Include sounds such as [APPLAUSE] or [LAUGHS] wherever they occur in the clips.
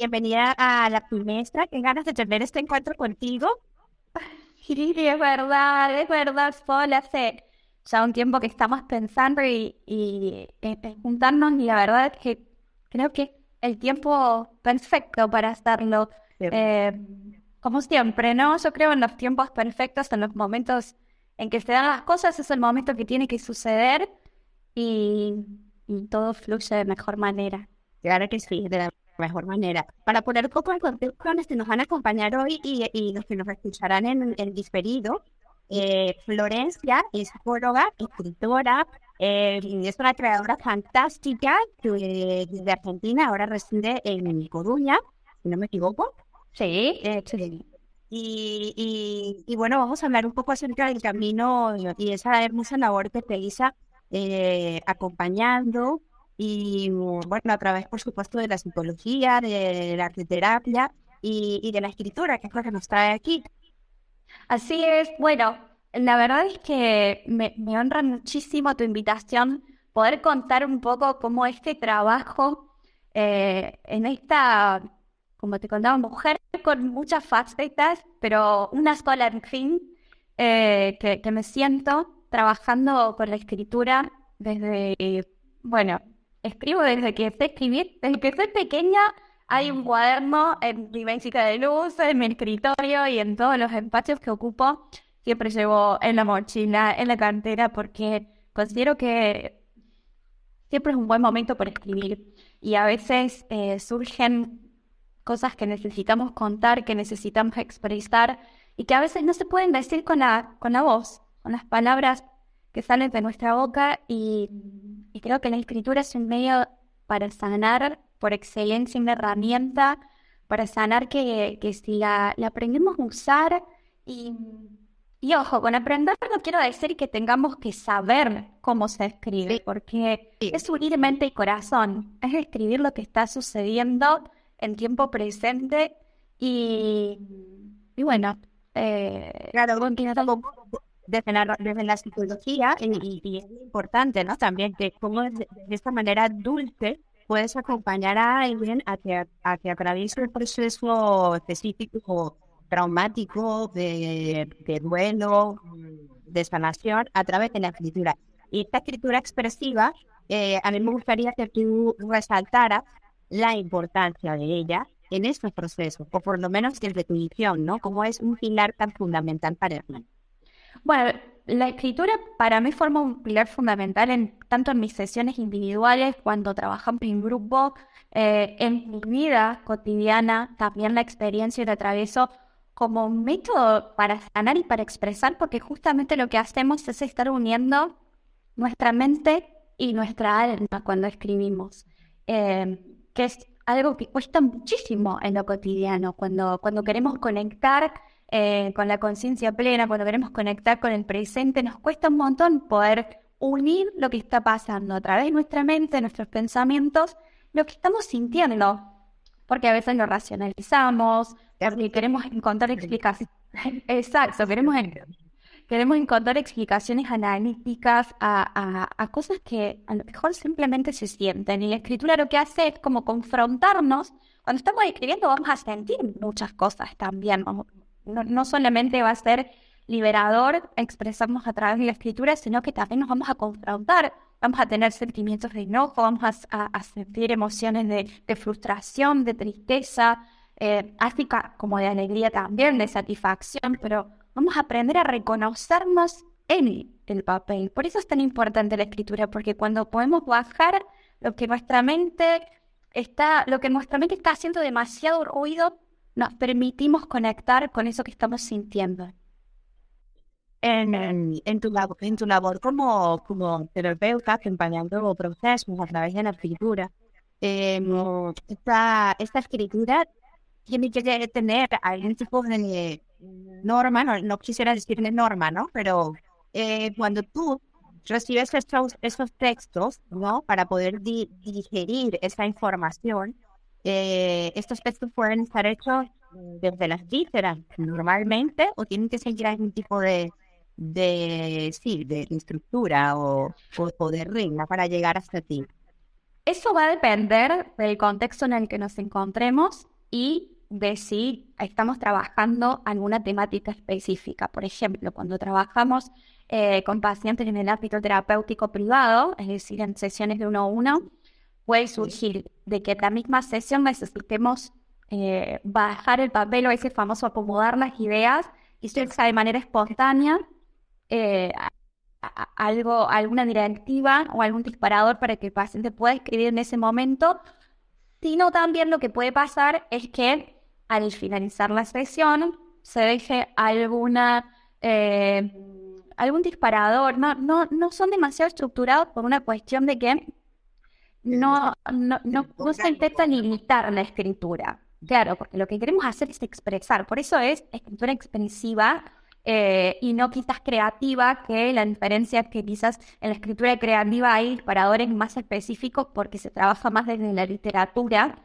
bienvenida a la trimestra. Qué ganas de tener este encuentro contigo. Sí, es verdad, es verdad, Paul. Hace ya un tiempo que estamos pensando y, y en juntarnos y la verdad es que creo que el tiempo perfecto para hacerlo. Eh, como siempre, ¿no? Yo creo en los tiempos perfectos, en los momentos en que se dan las cosas, es el momento que tiene que suceder y, y todo fluye de mejor manera. Claro que sí, de la mejor manera. Para poner un poco en contexto que nos van a acompañar hoy y, y los que nos escucharán en el diferido, eh, Florencia es psicóloga, escritora, eh, es una creadora fantástica de, de, Argentina, ahora reside en Coruña, si no me equivoco. Sí, eh, sí. Y, y, y, bueno, vamos a hablar un poco acerca del camino y esa hermosa labor que realiza eh, acompañando y bueno, a través, por supuesto, de la psicología, de la arteterapia y, y de la escritura, que es lo que nos trae aquí. Así es, bueno, la verdad es que me, me honra muchísimo tu invitación, poder contar un poco cómo este trabajo eh, en esta, como te contaba, mujer con muchas facetas, pero una sola en fin, eh, que, que me siento trabajando con la escritura desde, bueno, escribo desde que sé escribir, desde que soy pequeña hay un cuaderno en mi mesita de luz, en mi escritorio y en todos los espacios que ocupo. Siempre llevo en la mochila, en la cartera, porque considero que siempre es un buen momento para escribir. Y a veces eh, surgen cosas que necesitamos contar, que necesitamos expresar y que a veces no se pueden decir con la, con la voz, con las palabras que salen de nuestra boca. Y, y creo que la escritura es un medio para sanar por excelencia una herramienta para sanar que, que si la, la, aprendemos a usar y, y, ojo, con aprender no quiero decir que tengamos que saber cómo se escribe, porque es unir mente y corazón, es escribir lo que está sucediendo en tiempo presente y, y bueno, eh, claro, desde la, desde la psicología y, y, es importante, ¿no? También que como de, de esta manera dulce puedes acompañar a alguien a que, a que atraviese un proceso específico traumático de, de, duelo, de sanación a través de la escritura. Y esta escritura expresiva, eh, a mí me gustaría que tú resaltaras la importancia de ella en estos procesos, o por lo menos desde tu visión, ¿no? Como es un pilar tan fundamental para ti. Bueno, la escritura para mí forma un pilar fundamental en tanto en mis sesiones individuales, cuando trabajamos en grupo, eh, en mi vida cotidiana, también la experiencia de atravieso como un método para sanar y para expresar, porque justamente lo que hacemos es estar uniendo nuestra mente y nuestra alma cuando escribimos, eh, que es algo que cuesta muchísimo en lo cotidiano, cuando, cuando queremos conectar eh, con la conciencia plena, cuando queremos conectar con el presente, nos cuesta un montón poder unir lo que está pasando a través de nuestra mente, nuestros pensamientos, lo que estamos sintiendo, porque a veces lo racionalizamos, porque queremos encontrar explicaciones. [LAUGHS] Exacto, queremos, queremos encontrar explicaciones analíticas a, a, a, cosas que a lo mejor simplemente se sienten. Y la escritura lo que hace es como confrontarnos. Cuando estamos escribiendo vamos a sentir muchas cosas también no, solamente va a ser liberador expresarnos a través de la escritura, sino que también nos vamos a confrontar, vamos a tener sentimientos de enojo, vamos a, sentir emociones de, frustración, de tristeza, eh, así como de alegría también, de satisfacción, pero vamos a aprender a reconocernos en el papel. Por eso es tan importante la escritura, porque cuando podemos bajar lo que nuestra mente está, lo que nuestra mente está haciendo demasiado ruido, nos permitimos conectar con eso que estamos sintiendo. En, en, tu, labor, en tu labor como, como terapeuta, acompañando procesos a través de la escritura, eh, esta, esta escritura tiene que tener algún tipo de norma, no, quisiera decir de norma, ¿no? Pero eh, cuando tú recibes estos, estos textos, ¿no? Para poder digerir esa información, eh, estos textos pueden estar hechos desde las vísceras normalmente o tienen que seguir algún tipo de, de, sí, de estructura o, o, de regla para llegar hasta ti. Eso va a depender del contexto en el que nos encontremos. y de si estamos trabajando alguna temática específica. Por ejemplo, cuando trabajamos eh, con pacientes en el ámbito terapéutico privado, es decir, en sesiones de uno a uno, puede surgir de que en la misma sesión necesitemos eh, bajar el papel o ese famoso acomodar las ideas y surja de manera espontánea eh, algo, alguna directiva o algún disparador para que el paciente pueda escribir en ese momento, sino también lo que puede pasar es que al finalizar la sesión se deje alguna eh, algún disparador, no, no, no son demasiado estructurados por una cuestión de que no, no, no, no se intenta limitar la escritura. Claro, porque lo que queremos hacer es expresar, por eso es escritura expresiva eh, y no quizás creativa, que la diferencia es que quizás en la escritura creativa hay disparadores más específicos porque se trabaja más desde la literatura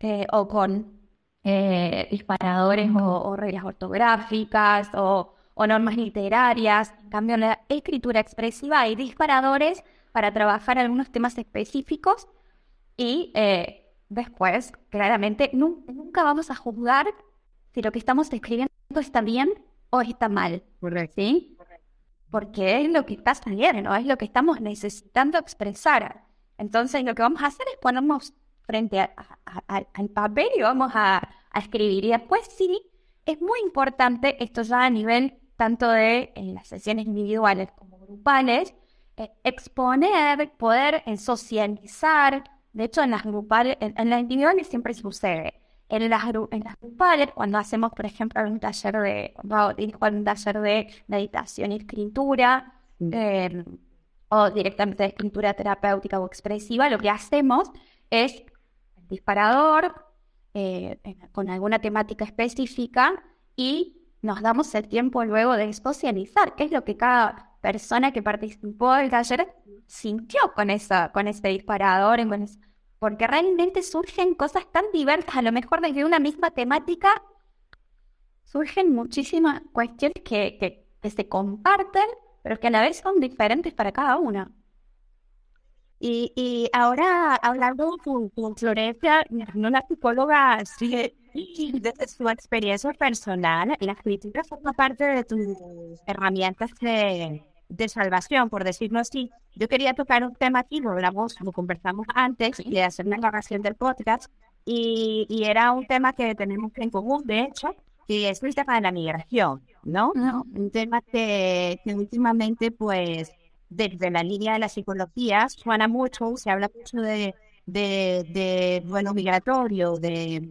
eh, o con eh, disparadores o, reglas ortográficas o, o, normas literarias. En cambio, en la escritura expresiva hay disparadores para trabajar algunos temas específicos y después, claramente, nunca vamos a juzgar si lo que estamos escribiendo está bien o está mal. Correcto. ¿Sí? Porque es lo que está saliendo, es lo que estamos necesitando expresar. Entonces, lo que vamos a hacer es ponernos frente al papel y vamos a, escribir. Y después, sí, es muy importante, esto ya a nivel tanto de en las sesiones individuales como grupales, eh, exponer, poder eh, socializar. De hecho, en las grupales, en las individuales siempre sucede en las, en las grupales, cuando hacemos, por ejemplo, un taller de, un taller de meditación y escritura, em, o directamente de escritura terapéutica o expresiva, lo que hacemos es disparador eh, con alguna temática específica y nos damos el tiempo luego de socializar, qué es lo que cada persona que participó del taller sintió con, esa, con ese disparador, con porque realmente surgen cosas tan diversas, a lo mejor desde una misma temática, surgen muchísimas cuestiones que, se comparten, pero que a la vez son diferentes para cada una. Y, ahora, hablando con, Florencia, una psicóloga, [LAUGHS] desde su experiencia personal, la escritura forma parte de tus herramientas de, de salvación, por decirlo así. Yo quería tocar un tema aquí, lo hablamos, lo conversamos antes de hacer una grabación del podcast, y, y, era un tema que tenemos en común, de hecho, que es el tema de la migración, ¿no? Un tema que, que últimamente, pues, desde la línea de la psicología suena mucho, se habla mucho de, de, de bueno, migratorio, de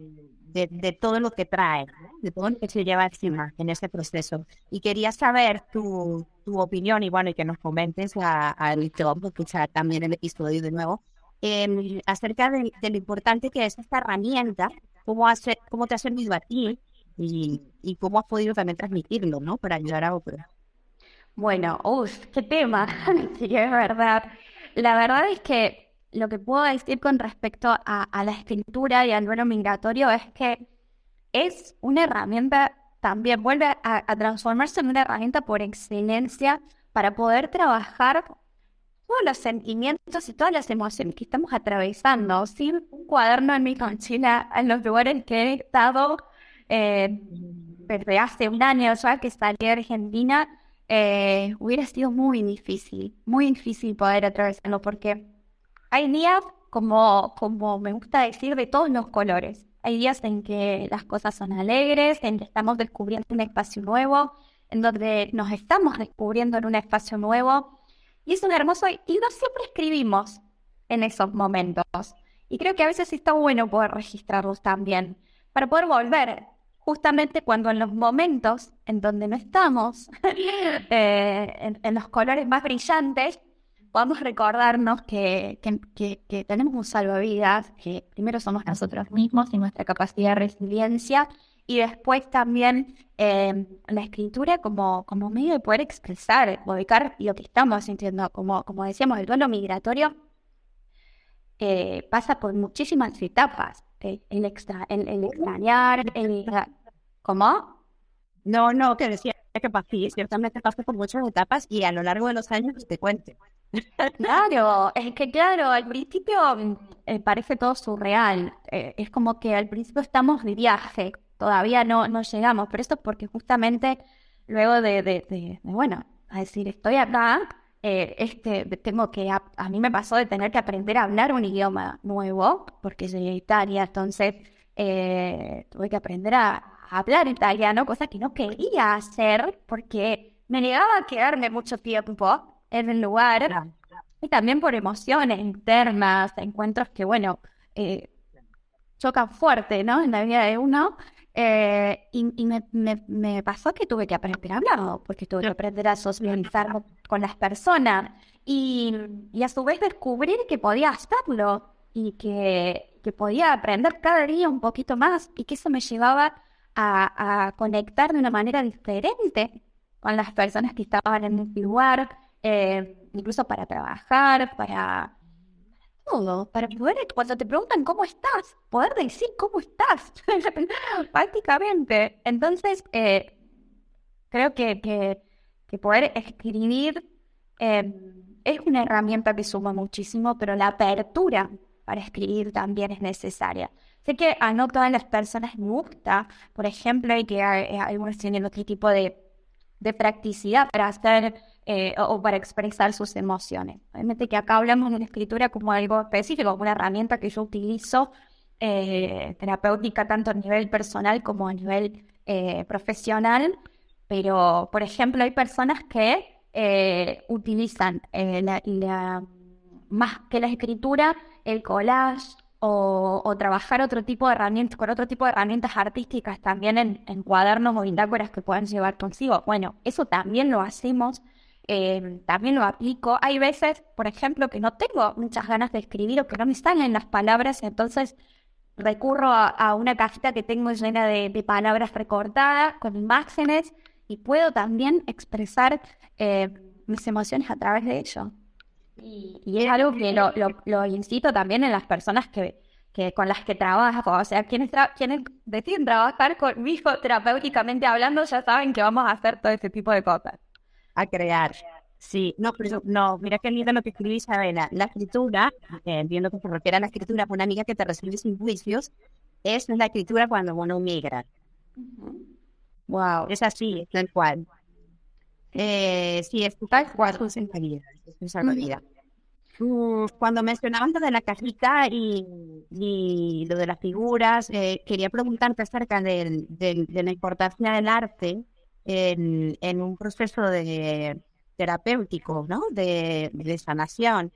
de, todo lo que trae, de todo lo que se lleva encima en ese proceso. Y quería saber tu, tu opinión y bueno, y que nos comentes a, a que vamos a escuchar también el episodio de nuevo, em, acerca de, lo importante que es esta herramienta, cómo, hace, cómo te ha servido a ti y, y cómo has podido también transmitirlo, ¿no? Para ayudar a otros. Bueno, uff, qué tema, [LAUGHS] sí, es verdad. La verdad es que lo que puedo decir con respecto a, la escritura y al duelo migratorio es que es una herramienta, también vuelve a, transformarse en una herramienta por excelencia para poder trabajar todos los sentimientos y todas las emociones que estamos atravesando. Sin un cuaderno en mi mochila en los lugares que he estado eh, desde hace un año ya que salí de Argentina, eh, hubiera sido muy difícil, muy difícil poder atravesarlo porque hay días, como, como me gusta decir, de todos los colores. Hay días en que las cosas son alegres, en que estamos descubriendo un espacio nuevo, en donde nos estamos descubriendo en un espacio nuevo. Y es un hermoso, y no siempre escribimos en esos momentos. Y creo que a veces está bueno poder registrarlos también, para poder volver, justamente cuando en los momentos en donde no estamos, [LAUGHS] eh, en, los colores más brillantes, podamos recordarnos que, que, tenemos un salvavidas, que primero somos nosotros mismos y nuestra capacidad de resiliencia, y después también em, la escritura como, como medio de poder expresar, ubicar lo que estamos sintiendo, como, como decíamos, el duelo migratorio eh, pasa por muchísimas etapas, el, extra, el, extrañar, el... ¿Cómo? No, no, que decía que sí, ciertamente pasa por muchas etapas y a lo largo de los años te cuente Claro, es que claro, al principio mm, eh, parece todo surreal. Eh, es como que al principio estamos de viaje, todavía no, no llegamos, pero esto es porque justamente luego de, de, de, bueno, a decir, estoy acá, eh, este, tengo que, a, mí me pasó de tener que aprender a hablar un idioma nuevo, porque soy de Italia, entonces tuve que aprender a, hablar italiano, cosa que no quería hacer porque me negaba a quedarme mucho tiempo en el lugar. Y también por emociones internas, encuentros que, bueno, eh, chocan fuerte, ¿no? En la vida de uno. Eh, y, me, me, pasó que tuve que aprender a hablar, porque tuve que aprender a socializar con las personas y, y, a su vez descubrir que podía hacerlo y que, que podía aprender cada día un poquito más y que eso me llevaba a, conectar de una manera diferente con las personas que estaban en el lugar, eh, incluso para trabajar, para todo, para poder, cuando te preguntan cómo estás, poder decir cómo estás, [LAUGHS] prácticamente. Entonces, eh, creo que, que, poder escribir eh, es una herramienta que suma muchísimo, pero la apertura para escribir también es necesaria. Sé que a no todas las personas gusta, por ejemplo, y que hay, algunos tienen otro tipo de, practicidad para hacer eh, o, para expresar sus emociones. Obviamente que acá hablamos de la escritura como algo específico, como una herramienta que yo utilizo eh, terapéutica tanto a nivel personal como a nivel eh, profesional, pero por ejemplo hay personas que utilizan más que la escritura, el collage o, trabajar otro tipo de herramientas, con otro tipo de herramientas artísticas también en, cuadernos o bitácoras que puedan llevar consigo. Bueno, eso también lo hacemos, eh, también lo aplico. Hay veces, por ejemplo, que no tengo muchas ganas de escribir o que no me salen las palabras, entonces recurro a, una cajita que tengo llena de, palabras recortadas con imágenes y puedo también expresar eh, mis emociones a través de ello. Y, es algo que lo, lo, incito también en las personas que, que con las que trabajo. O sea, quienes, quienes deciden trabajar conmigo terapéuticamente hablando ya saben que vamos a hacer todo este tipo de cosas. A crear. Sí, no, pero no, mira qué lindo lo que escribí Isabela. La escritura, eh, viendo que se refiere a la escritura una amiga que te recibe sin juicios, es la escritura cuando uno migra. Wow. Es así, tal cual. Eh, sí, es tal cual, es en vida. Cuando mencionabas lo de la cajita y, lo de las figuras, eh, quería preguntarte acerca de la importancia del arte en, un proceso de terapéutico, ¿no? De, sanación.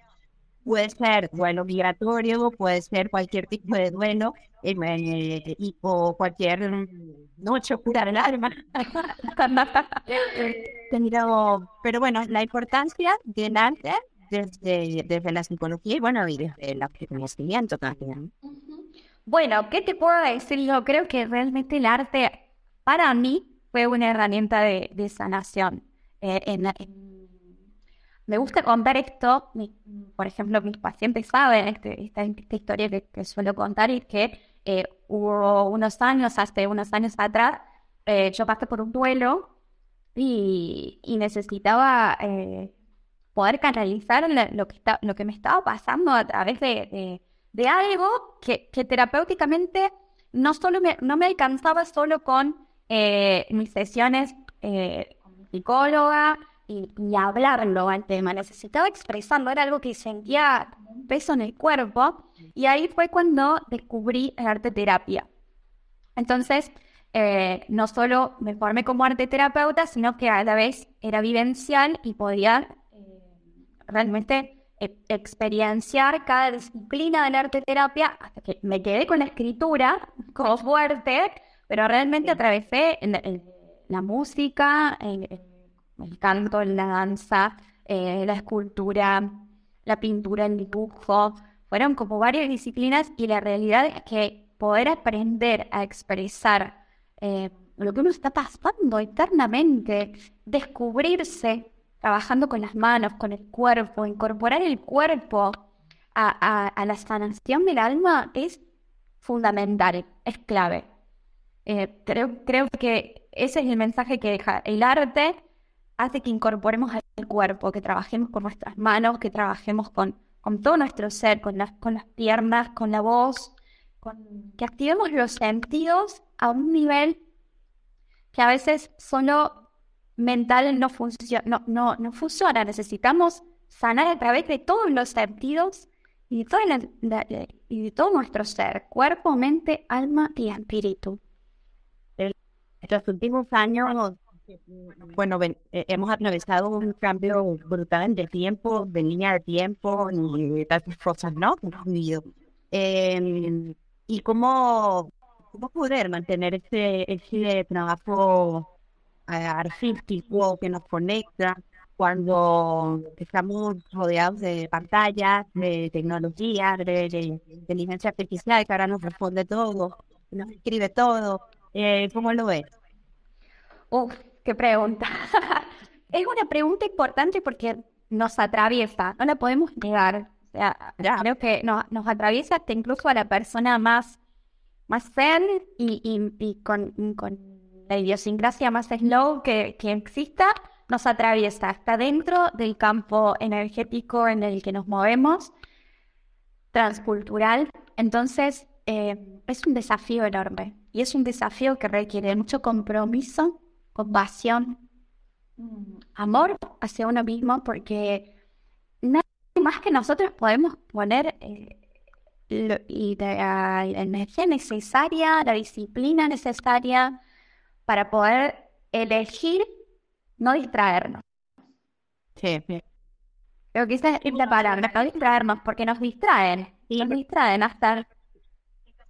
Puede ser duelo migratorio, puede ser cualquier tipo de duelo eh, o cualquier noche oscura del alma. [LAUGHS] pero bueno, la importancia del arte desde, desde la psicología y bueno, y desde el conocimiento también. Bueno, ¿qué te puedo decir? Yo creo que realmente el arte para mí fue una herramienta de, sanación. Eh, me gusta contar esto, por ejemplo, mis pacientes saben este, esta, historia que, suelo contar y que eh, hubo unos años, hace unos años atrás, eh, yo pasé por un duelo y, necesitaba poder canalizar lo que, está, lo que me estaba pasando a través de, de, algo que, que, terapéuticamente no, solo me, no me alcanzaba solo con eh, mis sesiones eh, psicóloga y, hablarlo al tema. Necesitaba expresarlo, era algo que sentía un peso en el cuerpo y ahí fue cuando descubrí el arte terapia. Entonces, eh, no solo me formé como arte terapeuta, sino que a la vez era vivencial y podía realmente e, experienciar cada disciplina del arte terapia hasta que me quedé con la escritura [LAUGHS] como fuerte, pero realmente atravesé la música, el, canto, la danza, eh, la escultura, la pintura, el dibujo. Fueron como varias disciplinas y la realidad es que poder aprender a expresar eh, lo que uno está pasando eternamente, descubrirse trabajando con las manos, con el cuerpo, incorporar el cuerpo a, la sanación del alma es fundamental, es clave. Eh, creo, creo que ese es el mensaje que deja. El arte hace que incorporemos el cuerpo, que trabajemos con nuestras manos, que trabajemos con, con todo nuestro ser, con las, con las piernas, con la voz, con, que activemos los sentidos a un nivel que a veces solo mental no, funciona, no, no, no funciona. Necesitamos sanar a través de todos los sentidos y de, y de todo nuestro ser, cuerpo, mente, alma y espíritu. Los últimos años, bueno, eh, hemos atravesado un cambio brutal de tiempo, de línea de tiempo y tantas cosas, ¿no? Eh, y cómo, cómo poder mantener ese, ese trabajo eh, artístico que nos conecta cuando estamos rodeados de pantallas, de tecnología, de, inteligencia artificial que ahora nos responde todo, nos escribe todo. Eh, ¿Cómo lo ves? Uf, qué pregunta. [LAUGHS] es una pregunta importante porque nos atraviesa, no la podemos negar. O sea, creo que nos, nos atraviesa hasta incluso a la persona más, más zen y, y, con, con, la idiosincrasia más slow que, que exista nos atraviesa, está dentro del campo energético en el que nos movemos, transcultural. Entonces, eh, es un desafío enorme y es un desafío que requiere mucho compromiso, compasión, mm, amor hacia uno mismo, porque nada más que nosotros podemos poner eh, la energía necesaria, la disciplina necesaria para poder elegir no distraernos. Sí, Creo que esa es la palabra, no distraernos, porque nos distraen. Y nos distraen hasta...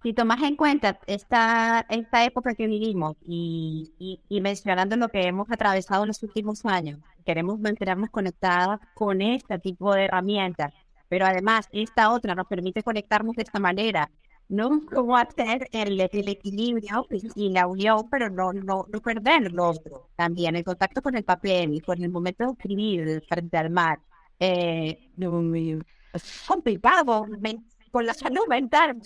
Si tomas en cuenta esta, esta época que vivimos y, y, mencionando lo que hemos atravesado en los últimos años, queremos mantenernos conectadas con este tipo de herramientas, pero además esta otra nos permite conectarnos de esta manera no cómo hacer el, equilibrio y la unión, pero no, no, no perder lo otro. También el contacto con el papel con el momento de escribir frente al mar. Eh, es complicado con la salud mental.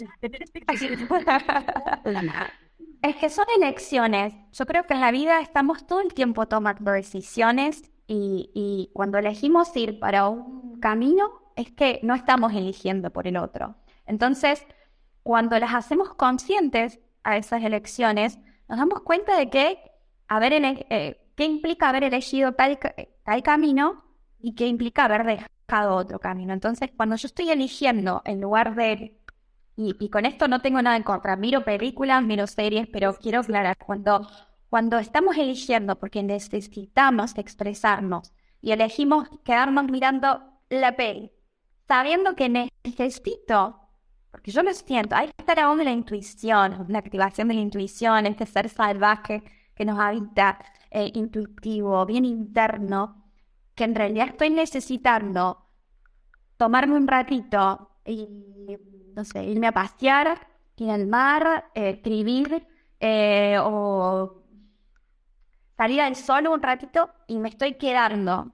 es que son elecciones. Yo creo que en la vida estamos todo el tiempo tomando decisiones y, y cuando elegimos ir para un camino es que no estamos eligiendo por el otro. Entonces, cuando las hacemos conscientes a esas elecciones, nos damos cuenta de que haber eh, qué implica haber elegido tal, tal camino y qué implica haber dejado otro camino. Entonces, cuando yo estoy eligiendo en lugar de y, y, con esto no tengo nada en contra. Miro películas, miro series, pero quiero aclarar, cuando, cuando estamos eligiendo porque necesitamos expresarnos y elegimos quedarnos mirando la peli, sabiendo que necesito porque yo lo siento, hay que estar aún en la intuición, la activación de la intuición, este ser salvaje que nos habita, eh, intuitivo, bien interno, que en realidad estoy necesitando tomarme un ratito y, no sé, irme a pasear, ir al mar, eh, escribir eh, o salir al sol un ratito y me estoy quedando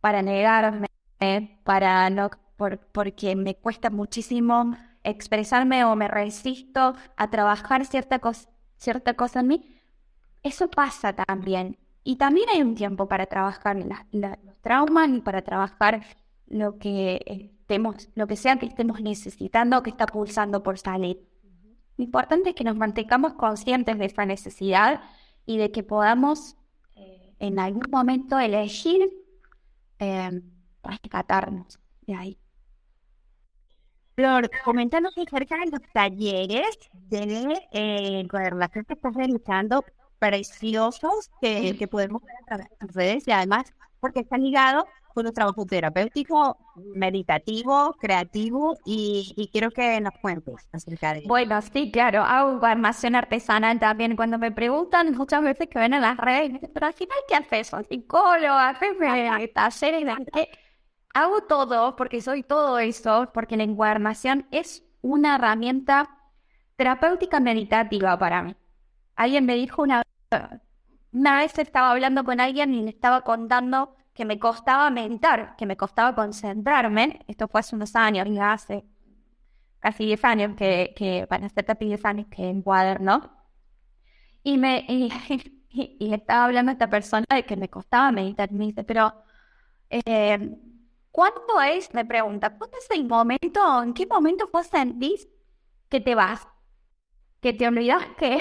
para negarme, para no, porque me cuesta muchísimo expresarme o me resisto a trabajar cierta, cosa cierta cosa en mí, eso pasa también. Y también hay un tiempo para trabajar los traumas y para trabajar lo que estemos, lo que sea que estemos necesitando, que está pulsando por salir. Lo importante es que nos mantengamos conscientes de esa necesidad y de que podamos eh, en algún momento elegir eh, rescatarnos de ahí. Flor, coméntanos acerca de los talleres de eh, que estás realizando preciosos que, podemos ver a través de redes y además porque están ligados con un trabajo terapéutico, meditativo, creativo y, quiero que nos cuentes acerca de Bueno, sí, claro, hago armación artesanal también. Cuando me preguntan muchas veces que ven en las redes, pero al final, ¿qué haces? ¿Psicólogo? ¿Haces talleres de hago todo porque soy todo eso, porque la encuadernación es una herramienta terapéutica meditativa para mí. Alguien me dijo una, una vez estaba hablando con alguien y le estaba contando que me costaba meditar, que me costaba concentrarme. Esto fue hace unos años, ya hace casi 10 años que, que van a ser 10 años que encuaderno. Y me y, [LAUGHS] y, estaba hablando a esta persona de que me costaba meditar. Y me dice, pero Eh, ¿Cuándo es, me pregunta, cuándo es el momento, en qué momento vos sentís que te vas? Que te olvidas [LAUGHS] que,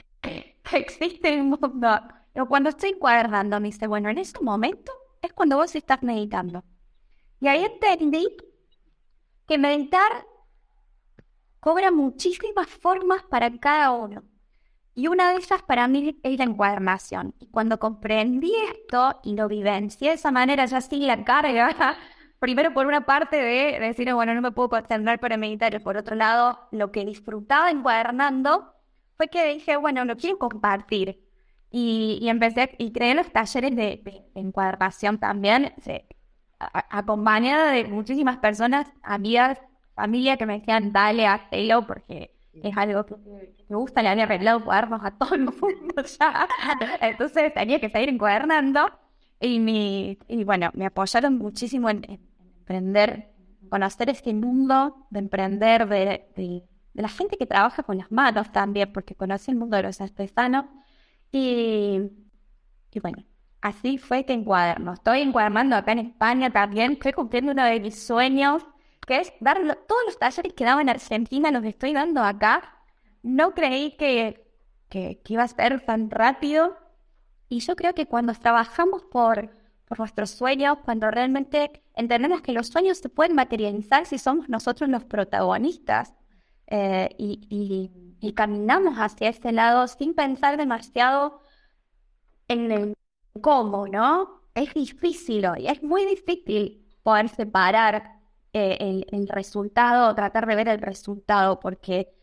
existe un mundo. Pero cuando estoy encuadrando, me dice, bueno, en ese momento es cuando vos estás meditando. Y ahí entendí que meditar cobra muchísimas formas para cada uno. Y una de esas para mí es la encuadernación. Y cuando comprendí esto y lo vivencié de esa manera, ya sin la carga, [LAUGHS] primero por una parte de decir, bueno, no me puedo concentrar para meditar, y por otro lado, lo que disfrutaba encuadernando fue que dije, bueno, lo quiero compartir. Y, empecé, y creé los talleres de, encuadernación también, acompañada de muchísimas personas, amigas, familia que me decían, dale, hazlo, porque es algo que me gusta, le había arreglado cuadernos a todo el mundo ya. [LAUGHS] Entonces tenía que seguir encuadernando. Y, mi, y bueno, me apoyaron muchísimo en, emprender, conocer este mundo, de emprender, de, de, la gente que trabaja con las manos también, porque conocí el mundo de los artesanos. Y, bueno, así fue que encuaderno. Estoy encuadernando acá en España también. Estoy cumpliendo uno de mis sueños que es dar todos los talleres que daba en Argentina, los estoy dando acá. No creí que, que, iba a ser tan rápido. Y yo creo que cuando trabajamos por, por nuestros sueños, cuando realmente entendemos que los sueños se pueden materializar si somos nosotros los protagonistas eh, y, caminamos hacia ese lado sin pensar demasiado en el cómo, ¿no? Es difícil hoy, es muy difícil poder separar eh, el, resultado, tratar de ver el resultado, porque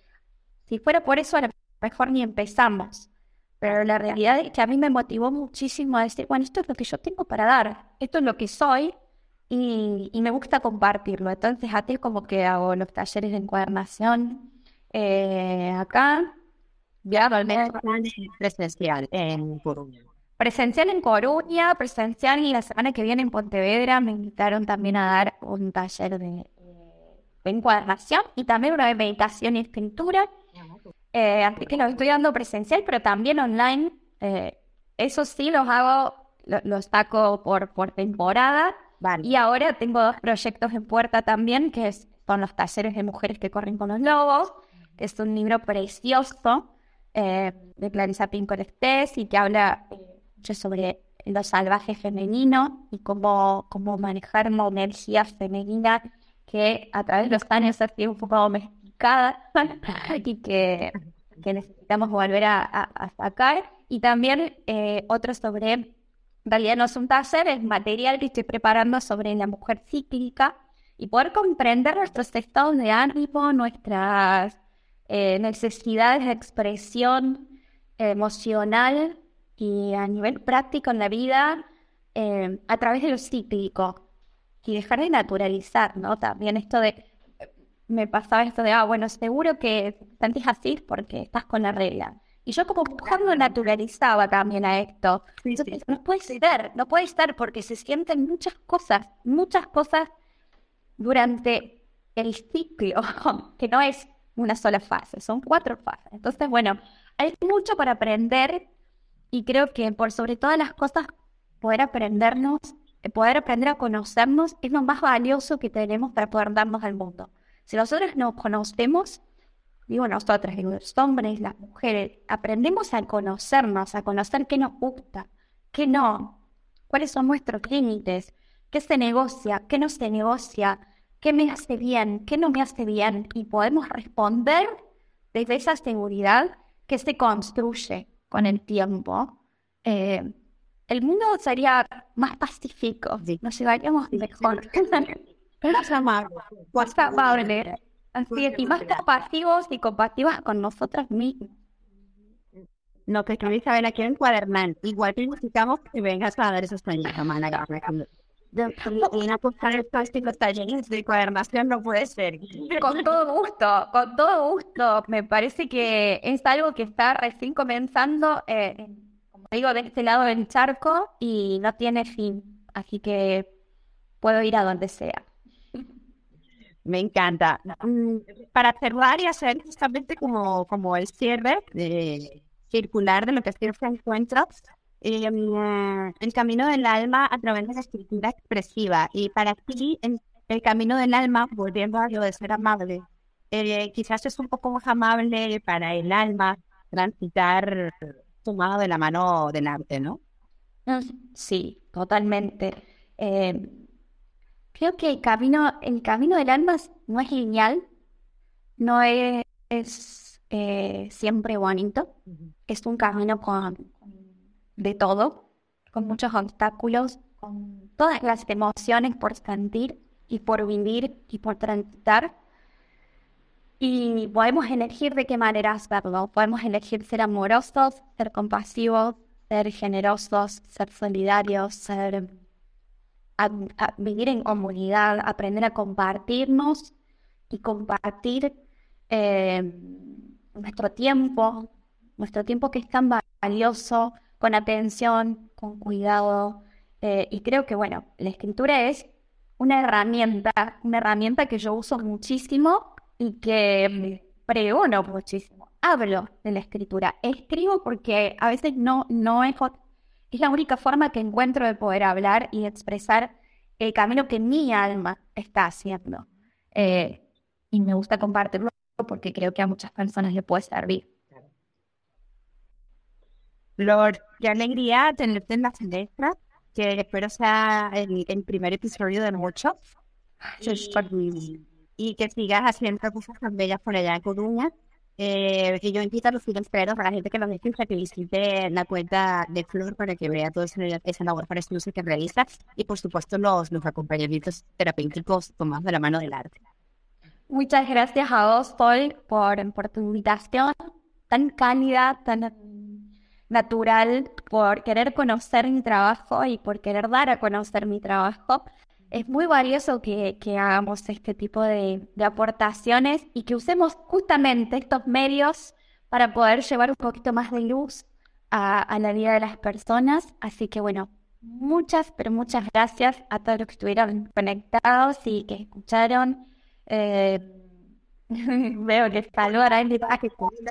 si fuera por eso, a lo mejor ni empezamos. Pero la realidad es que a mí me motivó muchísimo a decir, bueno, esto es lo que yo tengo para dar, esto es lo que soy y, me gusta compartirlo. Entonces, a ti como que hago los talleres de encuadernación eh, acá. Ya, presencial en Coruña. Presencial en Coruña, presencial y la semana que viene en Pontevedra me invitaron también a dar un taller de, encuadernación y también una de meditación y escritura. Eh, así que lo estoy dando presencial, pero también online. Eh, eso sí, los hago, los saco por, por temporada. Y ahora tengo dos proyectos en puerta también, que son los talleres de mujeres que corren con los lobos, que es un libro precioso eh, de Clarisa Pinkola y que habla sobre lo salvaje femenino y cómo, cómo manejar una energía femenina que a través de los años ha sido un poco domesticada [LAUGHS] y que, que, necesitamos volver a, sacar. Y también eh, otro sobre, en realidad no es un taller, es material que estoy preparando sobre la mujer cíclica y poder comprender nuestros estados de ánimo, nuestras eh, necesidades de expresión emocional y a nivel práctico en la vida eh, a través de lo cíclico y dejar de naturalizar, ¿no? También esto de, me pasaba esto de, ah, bueno, seguro que sentís así porque estás con la regla. Y yo como mujer lo naturalizaba también a esto. no puede ser, no puede ser porque se sienten muchas cosas, muchas cosas durante el ciclo, [LAUGHS] que no es una sola fase, son cuatro fases. Entonces, bueno, hay mucho para aprender y creo que por sobre todas las cosas, poder aprendernos, eh, poder aprender a conocernos es lo más valioso que tenemos para poder darnos al mundo. Si nosotros nos conocemos, digo nosotras, los hombres, las mujeres, aprendemos a conocernos, a conocer qué nos gusta, qué no, cuáles son nuestros límites, qué se negocia, qué no se negocia, qué me hace bien, qué no me hace bien, y podemos responder desde esa seguridad que se construye con el tiempo, eh, el mundo sería más pacífico, nos llevaríamos mejor. [LAUGHS] más amable. Más amable. Así es, y más compasivos y compasivas con nosotras mismas. No, que a saber aquí en Cuadernan. Igual que necesitamos que vengas a dar esos talleres, hermana y apostar el plástico talleres de cuadernación no puede ser. Con todo gusto, con todo gusto. Me parece que es algo que está recién comenzando, eh, como digo, de este lado del charco y no tiene fin. Así que puedo ir a donde sea. Me encanta. Mm, para cerrar y hacer justamente como, como el cierre circular de lo que siempre encuentras, em, el camino del alma a través de la escritura expresiva. Y para ti, el, el camino del alma, volviendo a lo de ser amable, eh, quizás es un poco más amable para el alma transitar tomado de la mano del arte, ¿no? Sí, totalmente. Eh, creo que el camino, el camino del alma no es lineal, no es, eh, siempre bonito, es un camino con, de todo, con muchos obstáculos, con todas las emociones por sentir y por vivir y por transitar. Y podemos elegir de qué manera hacerlo. Podemos elegir ser amorosos, ser compasivos, ser generosos, ser solidarios, ser vivir en comunidad, aprender a compartirnos y compartir eh, nuestro tiempo, nuestro tiempo que es tan valioso, con atención, con cuidado. Eh, y creo que, bueno, la escritura es una herramienta, una herramienta que yo uso muchísimo y que pregono muchísimo. Hablo de la escritura, escribo porque a veces no, no es, es la única forma que encuentro de poder hablar y expresar el camino que mi alma está haciendo. Eh, y me gusta compartirlo porque creo que a muchas personas le puede servir. Lord, qué alegría tenerte en la finestra, que espero sea el, el primer episodio del workshop y que sigas haciendo cosas tan bellas por allá en Coruña. Eh, yo invito a los financieros, a la gente que nos escucha, que visite la cuenta de Flor para que vea toda esa labor para estudios que realiza y, por supuesto, los, los acompañamientos terapéuticos tomados de la mano del arte. Muchas gracias a vos, Paul, por, por tu invitación tan cálida, tan natural, por querer conocer mi trabajo y por querer dar a conocer mi trabajo es muy valioso que, hagamos este tipo de, aportaciones y que usemos justamente estos medios para poder llevar un poquito más de luz a, la vida de las personas. Así que bueno, muchas, pero muchas gracias a todos los que estuvieron conectados y que escucharon. Eh, [LAUGHS] Veo que saludan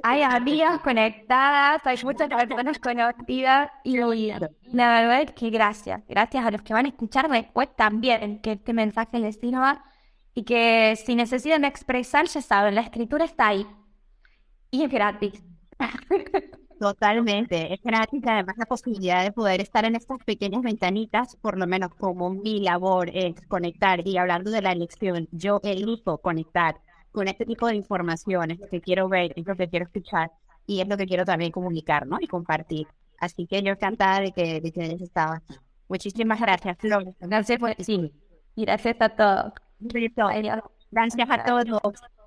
hay amigas conectadas, hay muchas personas conocidas y la verdad es que gracias, gracias a los que van a escuchar después también que este mensaje les sirva y que si necesitan expresar, ya saben, la escritura está ahí y es gratis. [LAUGHS] Totalmente, es gratis además la posibilidad de poder estar en estas pequeñas ventanitas, por lo menos como mi labor es conectar y hablando de la elección, yo elijo conectar con este tipo de información, es lo que quiero ver, es lo que quiero escuchar y es lo que quiero también comunicar, ¿no? Y compartir. Así que yo encantada de que, de que hayas estado aquí. Muchísimas gracias, Flor. Gracias por sí. Gracias a todos. Gracias a todos.